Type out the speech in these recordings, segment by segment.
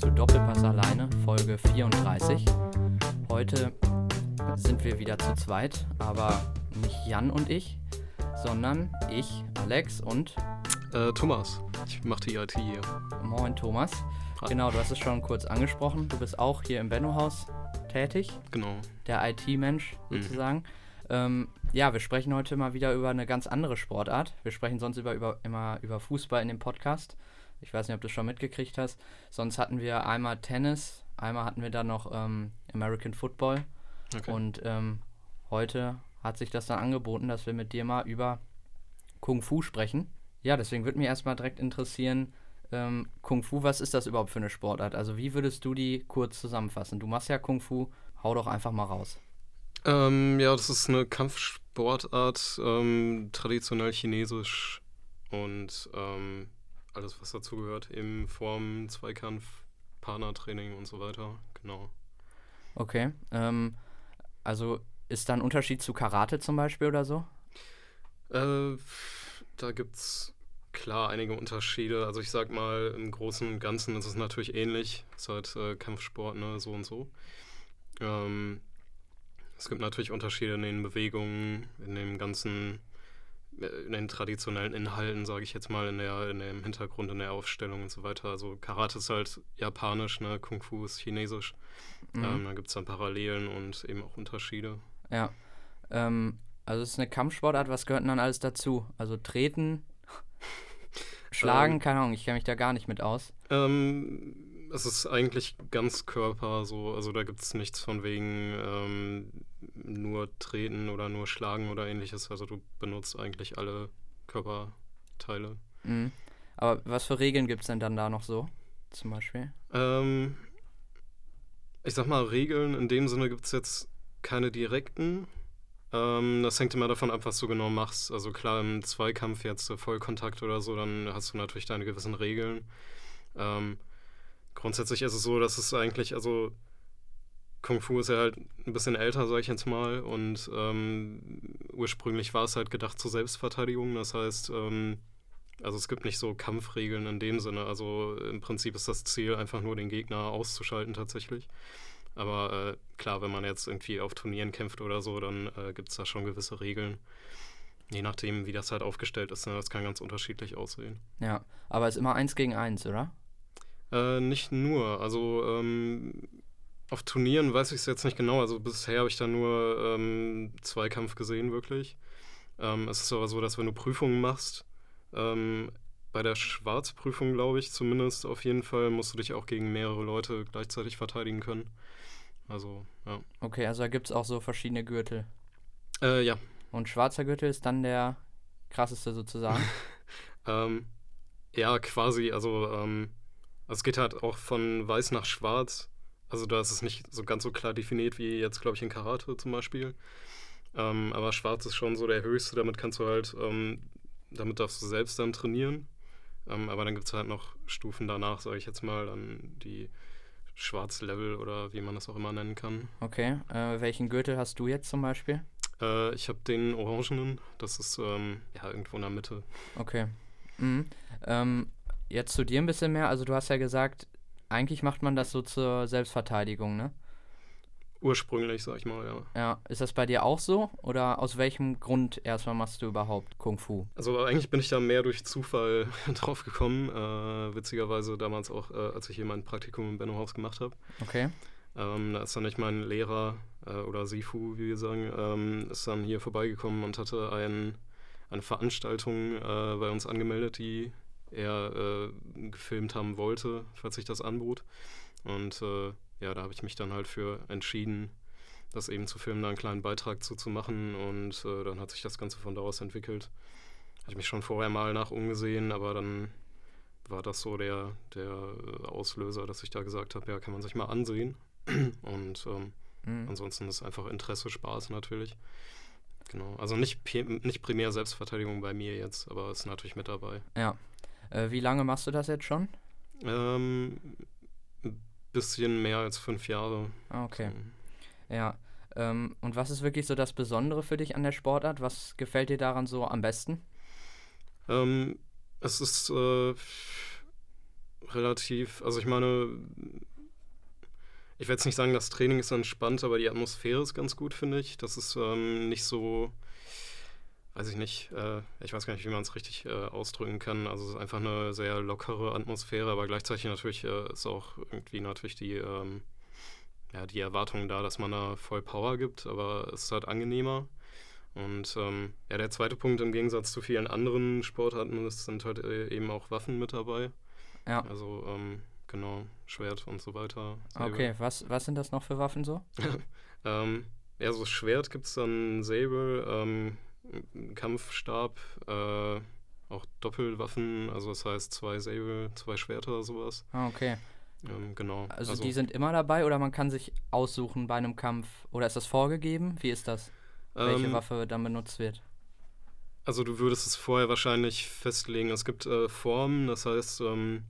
zu Doppelpass alleine, Folge 34. Heute sind wir wieder zu zweit, aber nicht Jan und ich, sondern ich, Alex und Äh, Thomas, ich mache die IT hier. Moin Thomas. Hi. Genau, du hast es schon kurz angesprochen. Du bist auch hier im Benno-Haus tätig, Genau. der IT-Mensch Mhm. sozusagen. Ähm, ja, wir sprechen heute mal wieder über eine ganz andere Sportart. Wir sprechen sonst über, über, immer über Fußball in dem Podcast. Ich weiß nicht, ob du es schon mitgekriegt hast. Sonst hatten wir einmal Tennis, einmal hatten wir dann noch ähm, American Football. Okay. Und ähm, heute hat sich das dann angeboten, dass wir mit dir mal über Kung Fu sprechen. Ja, deswegen würde mich erstmal direkt interessieren, ähm, Kung Fu, was ist das überhaupt für eine Sportart? Also wie würdest du die kurz zusammenfassen? Du machst ja Kung Fu, hau doch einfach mal raus. ähm, ja, das ist eine Kampfsportart, ähm, traditionell chinesisch und ähm, alles, was dazugehört, eben Form, Zweikampf, Partnertraining und so weiter. Genau. Okay. Ähm, also ist da ein Unterschied zu Karate zum Beispiel oder so? Äh, da gibt es klar einige Unterschiede. Also ich sag mal, im Großen und Ganzen ist es natürlich ähnlich. Es ist halt äh, Kampfsport, ne, so und so. Ähm, es gibt natürlich Unterschiede in den Bewegungen, in dem ganzen, in den traditionellen Inhalten, sage ich jetzt mal, in, der, in dem Hintergrund, in der Aufstellung und so weiter. Also Karate ist halt japanisch, ne, Kung Fu ist chinesisch. Mhm. Ähm, da gibt es dann Parallelen und eben auch Unterschiede. Ja. Ähm, also es ist eine Kampfsportart, was gehört denn dann alles dazu? Also treten, schlagen, Ähm. keine Ahnung, ich kenne mich da gar nicht mit aus. Ähm, es ist eigentlich ganz Körper so, also da gibt es nichts von wegen ähm, nur treten oder nur schlagen oder ähnliches. Also du benutzt eigentlich alle Körperteile. Mhm. Aber was für Regeln gibt es denn dann da noch so? Zum Beispiel? Ähm, ich sag mal, Regeln in dem Sinne gibt es jetzt keine direkten. Ähm, das hängt immer davon ab, was du genau machst. Also klar, im Zweikampf jetzt äh, Vollkontakt oder so, dann hast du natürlich deine gewissen Regeln. Ähm, grundsätzlich ist es so, dass es eigentlich, also Kung Fu ist ja halt ein bisschen älter, sag ich jetzt mal, und ähm, ursprünglich war es halt gedacht zur Selbstverteidigung. Das heißt, ähm, also es gibt nicht so Kampfregeln in dem Sinne. Also im Prinzip ist das Ziel einfach nur den Gegner auszuschalten tatsächlich. Aber äh, klar, wenn man jetzt irgendwie auf Turnieren kämpft oder so, dann äh, gibt es da schon gewisse Regeln. Je nachdem, wie das halt aufgestellt ist, ne? das kann ganz unterschiedlich aussehen. Ja. Aber es ist immer eins gegen eins, oder? Äh, nicht nur, also ähm, auf Turnieren weiß ich es jetzt nicht genau. Also bisher habe ich da nur ähm, Zweikampf gesehen, wirklich. Ähm, es ist aber so, dass wenn du Prüfungen machst, ähm, bei der Schwarzprüfung, glaube ich, zumindest auf jeden Fall, musst du dich auch gegen mehrere Leute gleichzeitig verteidigen können. Also, ja. Okay, also da gibt es auch so verschiedene Gürtel. Äh, ja. Und schwarzer Gürtel ist dann der krasseste sozusagen. Ähm, ja, quasi, also, ähm, also es geht halt auch von weiß nach schwarz. Also da ist es nicht so ganz so klar definiert wie jetzt, glaube ich, in Karate zum Beispiel. Ähm, aber schwarz ist schon so der höchste, damit kannst du halt, ähm, damit darfst du selbst dann trainieren. Ähm, aber dann gibt es halt noch Stufen danach, sage ich jetzt mal, dann die Schwarzlevel oder wie man das auch immer nennen kann. Okay. Äh, welchen Gürtel hast du jetzt zum Beispiel? Äh, ich habe den orangenen, das ist ähm, ja irgendwo in der Mitte. Okay. Mhm. Ähm, jetzt zu dir ein bisschen mehr. Also du hast ja gesagt, eigentlich macht man das so zur Selbstverteidigung, ne? Ursprünglich, sag ich mal, ja. Ja. Ist das bei dir auch so? Oder aus welchem Grund erstmal machst du überhaupt Kung Fu? Also eigentlich bin ich da mehr durch Zufall drauf gekommen. Äh, witzigerweise damals auch, äh, als ich hier mein Praktikum im Benno-Haus gemacht habe. Okay. Ähm, da ist dann nicht mein Lehrer äh, oder Sifu, wie wir sagen, ähm, ist dann hier vorbeigekommen und hatte ein, eine Veranstaltung äh, bei uns angemeldet, die er äh, gefilmt haben wollte, falls sich das anbot. Und äh, ja, da habe ich mich dann halt für entschieden, das eben zu filmen, da einen kleinen Beitrag zu, zu machen. Und äh, dann hat sich das Ganze von da aus entwickelt. Hatte ich mich schon vorher mal nach umgesehen, aber dann war das so der, der äh, Auslöser, dass ich da gesagt habe, ja, kann man sich mal ansehen. Und ähm, Mhm. ansonsten ist einfach Interesse, Spaß natürlich. Genau. Also nicht, nicht primär Selbstverteidigung bei mir jetzt, aber ist natürlich mit dabei. Ja. Äh, wie lange machst du das jetzt schon? Ähm, ein bisschen mehr als fünf Jahre. Ah, okay. So. Ja. Ähm, und was ist wirklich so das Besondere für dich an der Sportart? Was gefällt dir daran so am besten? Ähm, es ist, äh, relativ, also ich meine, ich werde jetzt nicht sagen, das Training ist entspannt, aber die Atmosphäre ist ganz gut, finde ich. Das ist ähm, nicht so, weiß ich nicht, äh, ich weiß gar nicht, wie man es richtig äh, ausdrücken kann. Also es ist einfach eine sehr lockere Atmosphäre, aber gleichzeitig natürlich äh, ist auch irgendwie natürlich die, ähm, ja, die Erwartung da, dass man da voll Power gibt, aber es ist halt angenehmer. Und ähm, ja, der zweite Punkt im Gegensatz zu vielen anderen Sportarten ist, sind halt äh, eben auch Waffen mit dabei. Ja. Also ähm, genau, Schwert und so weiter. Säbel. Okay, was, was sind das noch für Waffen so? ähm, ja, so Schwert gibt es dann Säbel, ähm, Kampfstab, äh, auch Doppelwaffen, also das heißt zwei Säbel, zwei Schwerter, sowas. Ah, okay. Ähm, genau. Also, also, die sind immer dabei oder man kann sich aussuchen bei einem Kampf? Oder ist das vorgegeben? Wie ist das? Welche ähm, Waffe dann benutzt wird? Also du würdest es vorher wahrscheinlich festlegen. Es gibt äh, Formen, das heißt ähm,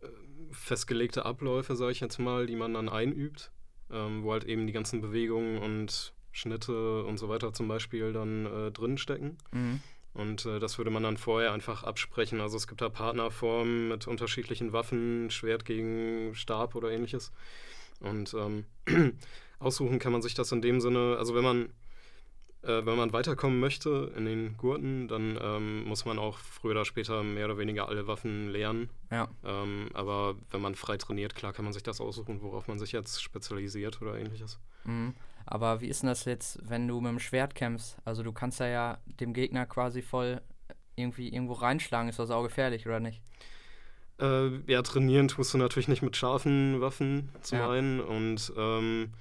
äh, festgelegte Abläufe, sage ich jetzt mal, die man dann einübt, ähm, wo halt eben die ganzen Bewegungen und Schnitte und so weiter zum Beispiel dann äh, drinstecken. Mhm. Und äh, das würde man dann vorher einfach absprechen. Also es gibt da Partnerformen mit unterschiedlichen Waffen, Schwert gegen Stab oder ähnliches. Und ähm, aussuchen kann man sich das in dem Sinne, also wenn man äh, wenn man weiterkommen möchte in den Gurten, dann ähm, muss man auch früher oder später mehr oder weniger alle Waffen lernen. Ja. Ähm, aber wenn man frei trainiert, klar kann man sich das aussuchen, worauf man sich jetzt spezialisiert oder ähnliches. Mhm. Aber wie ist denn das jetzt, wenn du mit dem Schwert kämpfst? Also du kannst ja, ja dem Gegner quasi voll irgendwie irgendwo reinschlagen. Ist das auch gefährlich, oder nicht? Äh, ja, trainieren tust du natürlich nicht mit scharfen Waffen zum ja. einen und ähm,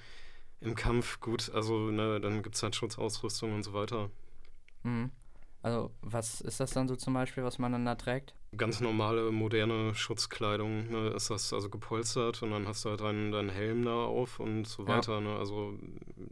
im Kampf, gut, also ne, dann gibt es halt Schutzausrüstung und so weiter. Mhm. Also was ist das dann so zum Beispiel, was man dann da trägt? Ganz normale, moderne Schutzkleidung ne, ist das also gepolstert und dann hast du halt deinen, deinen Helm da auf und so weiter. Ja. Ne? Also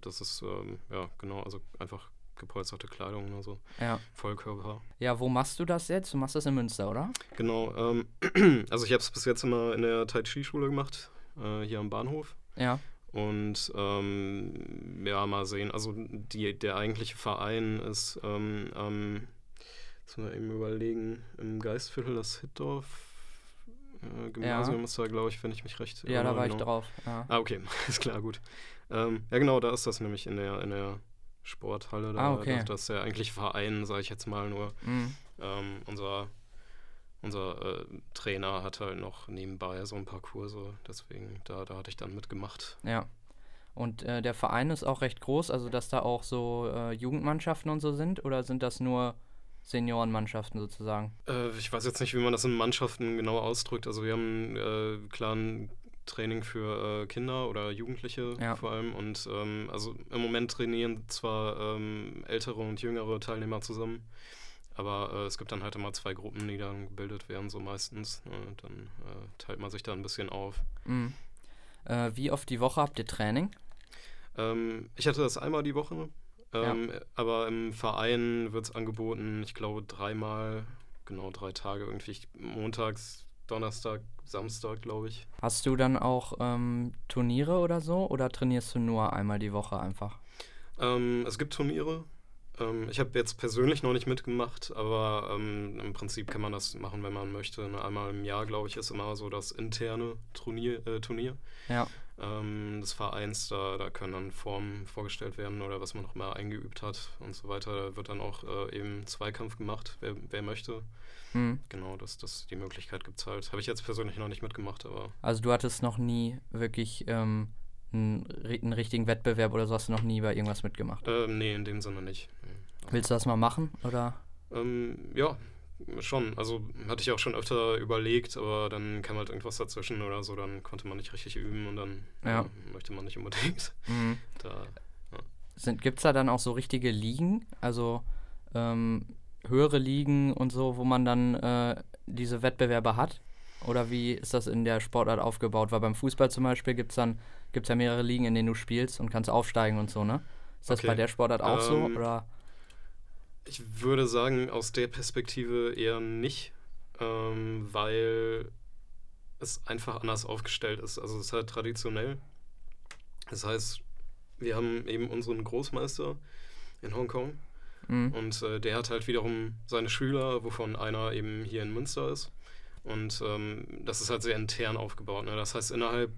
das ist, ähm, ja genau, also einfach gepolsterte Kleidung, also ja. Vollkörper. Ja, wo machst du das jetzt? Du machst das in Münster, oder? Genau, ähm, also ich habe es bis jetzt immer in der Tai Chi Schule gemacht, äh, hier am Bahnhof. Ja. Und ähm, ja, mal sehen. Also die, der eigentliche Verein ist ähm, ähm, jetzt mal eben überlegen, im Geistviertel das Hitdorf äh, Gymnasium ja. ist da, glaube ich, wenn ich mich recht Ja, da war genau. ich drauf. Ja. Ah, okay, ist klar, gut. Ähm, ja, genau, da ist das nämlich in der, in der Sporthalle. Da, ah, okay. Das, das ist der eigentliche Verein, sage ich jetzt mal nur. Mhm. Ähm, unser unser äh, Trainer hat halt noch nebenbei so ein paar Kurse, deswegen da, da hatte ich dann mitgemacht. Ja. Und äh, der Verein ist auch recht groß, also dass da auch so äh, Jugendmannschaften und so sind oder sind das nur Seniorenmannschaften sozusagen? Äh, ich weiß jetzt nicht, wie man das in Mannschaften genau ausdrückt. Also wir haben äh, klar ein Training für äh, Kinder oder Jugendliche ja. vor allem und ähm, also im Moment trainieren zwar ähm, ältere und jüngere Teilnehmer zusammen. Aber äh, es gibt dann halt immer zwei Gruppen, die dann gebildet werden, so meistens. Ne? Dann äh, teilt man sich da ein bisschen auf. Mhm. Äh, wie oft die Woche habt ihr Training? Ähm, ich hatte das einmal die Woche. Ähm, ja. Aber im Verein wird es angeboten, ich glaube, dreimal, genau drei Tage irgendwie. Montags, Donnerstag, Samstag, glaube ich. Hast du dann auch ähm, Turniere oder so? Oder trainierst du nur einmal die Woche einfach? Ähm, es gibt Turniere, ähm, ich habe jetzt persönlich noch nicht mitgemacht, aber ähm, im Prinzip kann man das machen, wenn man möchte. Einmal im Jahr, glaube ich, ist immer so das interne Turnier, äh, Turnier ja. Ähm, des Vereins. Da, da können dann Formen vorgestellt werden oder was man noch mal eingeübt hat und so weiter. Da wird dann auch äh, eben Zweikampf gemacht, wer, wer möchte. Mhm. Genau, das, das, die Möglichkeit gibt es halt. Habe ich jetzt persönlich noch nicht mitgemacht, aber. Also du hattest noch nie wirklich ähm, einen, einen, richtigen Wettbewerb oder so hast du noch nie bei irgendwas mitgemacht? Ähm, nee, in dem Sinne nicht. Willst du das mal machen, oder? Ähm, ja, schon. Also hatte ich auch schon öfter überlegt, aber dann kam halt irgendwas dazwischen oder so, dann konnte man nicht richtig üben und dann ja. äh, möchte man nicht unbedingt. Mhm. Da, ja. Gibt es da dann auch so richtige Ligen, also ähm, höhere Ligen und so, wo man dann äh, diese Wettbewerbe hat? Oder wie ist das in der Sportart aufgebaut? Weil beim Fußball zum Beispiel gibt es dann gibt's ja mehrere Ligen, in denen du spielst und kannst aufsteigen und so, ne? Ist das okay. bei der Sportart auch ähm, so? Oder? Ich würde sagen, aus der Perspektive eher nicht, ähm, weil es einfach anders aufgestellt ist. Also es ist halt traditionell. Das heißt, wir haben eben unseren Großmeister in Hongkong mhm. und äh, der hat halt wiederum seine Schüler, wovon einer eben hier in Münster ist. Und ähm, das ist halt sehr intern aufgebaut. Ne? Das heißt, innerhalb,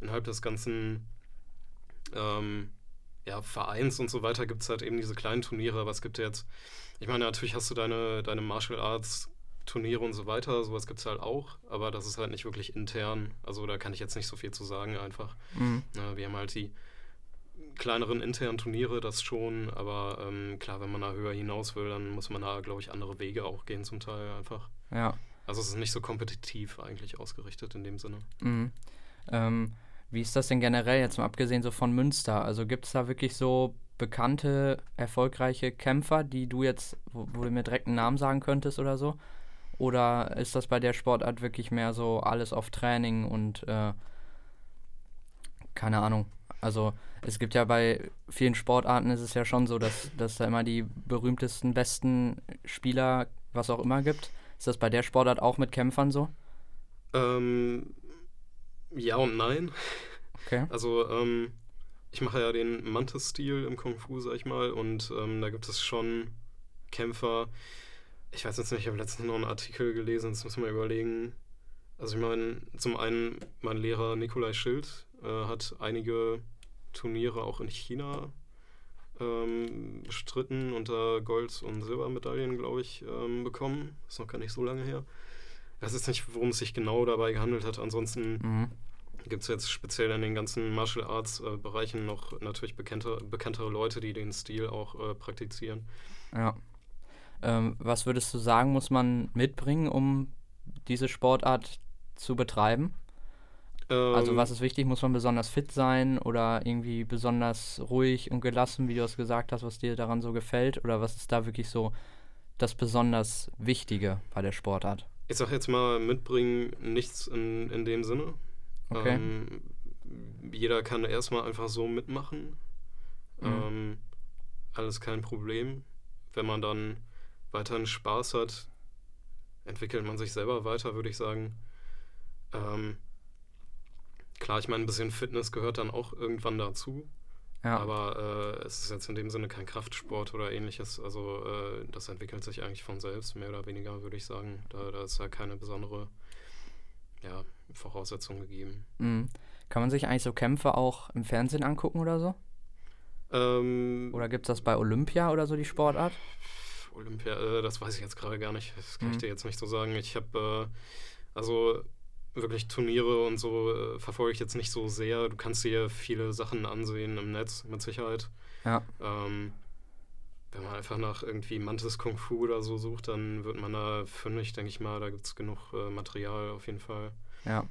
innerhalb des ganzen ähm, ja, Vereins und so weiter gibt es halt eben diese kleinen Turniere. Was gibt jetzt? Ich meine, natürlich hast du deine, deine Martial Arts Turniere und so weiter, sowas gibt es halt auch, aber das ist halt nicht wirklich intern. Also da kann ich jetzt nicht so viel zu sagen einfach. Mhm. Ja, wir haben halt die kleineren internen Turniere, das schon, aber ähm, klar, wenn man da höher hinaus will, dann muss man da, glaube ich, andere Wege auch gehen zum Teil einfach. Ja. Also es ist nicht so kompetitiv eigentlich ausgerichtet in dem Sinne. Mhm. Ähm, wie ist das denn generell jetzt mal abgesehen so von Münster? Also gibt es da wirklich so bekannte, erfolgreiche Kämpfer, die du jetzt, wo, wo, du mir direkt einen Namen sagen könntest oder so? Oder ist das bei der Sportart wirklich mehr so alles auf Training und äh, keine Ahnung? Also es gibt ja bei vielen Sportarten ist es ja schon so, dass, dass da immer die berühmtesten, besten Spieler, was auch immer gibt. Ist das bei der Sportart auch mit Kämpfern so? Ähm, ja und nein. Okay. Also, ähm, ich mache ja den Mantis-Stil im Kung Fu, sag ich mal, und ähm, da gibt es schon Kämpfer. Ich weiß jetzt nicht, ich habe letztens noch einen Artikel gelesen, das muss man überlegen. Also, ich meine, zum einen, mein Lehrer Nikolai Schild äh, hat einige Turniere auch in China ähm, bestritten und da Gold- und Silbermedaillen, glaube ich, ähm, bekommen. Ist noch gar nicht so lange her. Weiß jetzt nicht, worum es sich genau dabei gehandelt hat. Ansonsten mhm. gibt es jetzt speziell in den ganzen Martial Arts-Bereichen äh, noch natürlich bekannte, bekanntere Leute, die den Stil auch äh, praktizieren. Ja. Ähm, was würdest du sagen, muss man mitbringen, um diese Sportart zu betreiben? also was ähm. ist wichtig? Muss man besonders fit sein oder irgendwie besonders ruhig und gelassen, wie du es gesagt hast, was dir daran so gefällt? Oder was ist da wirklich so das besonders Wichtige bei der Sportart? Ich sag jetzt mal, mitbringen nichts in, in dem Sinne. Okay. Ähm, jeder kann erstmal einfach so mitmachen. Mhm. Ähm, alles kein Problem. Wenn man dann weiterhin Spaß hat, entwickelt man sich selber weiter, würde ich sagen. Ähm, klar, ich meine, ein bisschen Fitness gehört dann auch irgendwann dazu. Ja. Aber äh, es ist jetzt in dem Sinne kein Kraftsport oder ähnliches. Also äh, das entwickelt sich eigentlich von selbst, mehr oder weniger, würde ich sagen. Da, da ist ja keine besondere ja, Voraussetzung gegeben. Mhm. Kann man sich eigentlich so Kämpfe auch im Fernsehen angucken oder so? Ähm, oder gibt es das bei Olympia oder so, die Sportart? Olympia, äh, das weiß ich jetzt gerade gar nicht. Das kann mhm. ich dir jetzt nicht so sagen. Ich habe, äh, also wirklich Turniere und so äh, verfolge ich jetzt nicht so sehr. Du kannst dir viele Sachen ansehen im Netz, mit Sicherheit. Ja. Ähm, wenn man einfach nach irgendwie Mantis Kung Fu oder so sucht, dann wird man da fündig, denke ich mal. Da gibt es genug äh, Material auf jeden Fall. Ja.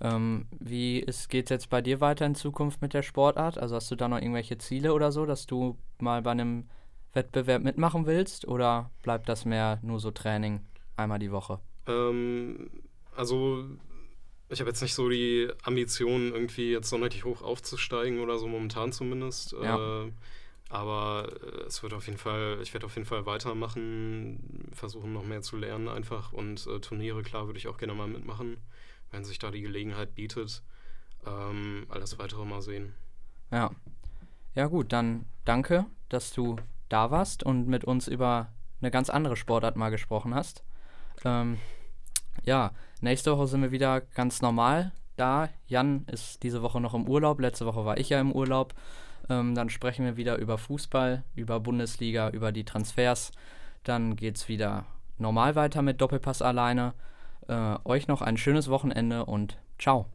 Ähm, wie geht es jetzt bei dir weiter in Zukunft mit der Sportart? Also hast du da noch irgendwelche Ziele oder so, dass du mal bei einem Wettbewerb mitmachen willst? Oder bleibt das mehr nur so Training einmal die Woche? Ähm, also ich habe jetzt nicht so die Ambition, irgendwie jetzt sonderlich hoch aufzusteigen oder so, momentan zumindest. Ja. Äh, aber äh, es wird auf jeden Fall, ich werde auf jeden Fall weitermachen, versuchen noch mehr zu lernen einfach. Und äh, Turniere, klar, würde ich auch gerne mal mitmachen, wenn sich da die Gelegenheit bietet. Ähm, alles weitere mal sehen. Ja. Ja, gut, dann danke, dass du da warst und mit uns über eine ganz andere Sportart mal gesprochen hast. Ähm, ja, nächste Woche sind wir wieder ganz normal da. Jan ist diese Woche noch im Urlaub. Letzte Woche war ich ja im Urlaub. Ähm, dann sprechen wir wieder über Fußball, über Bundesliga, über die Transfers. Dann geht es wieder normal weiter mit Doppelpass alleine. Äh, euch noch ein schönes Wochenende und ciao.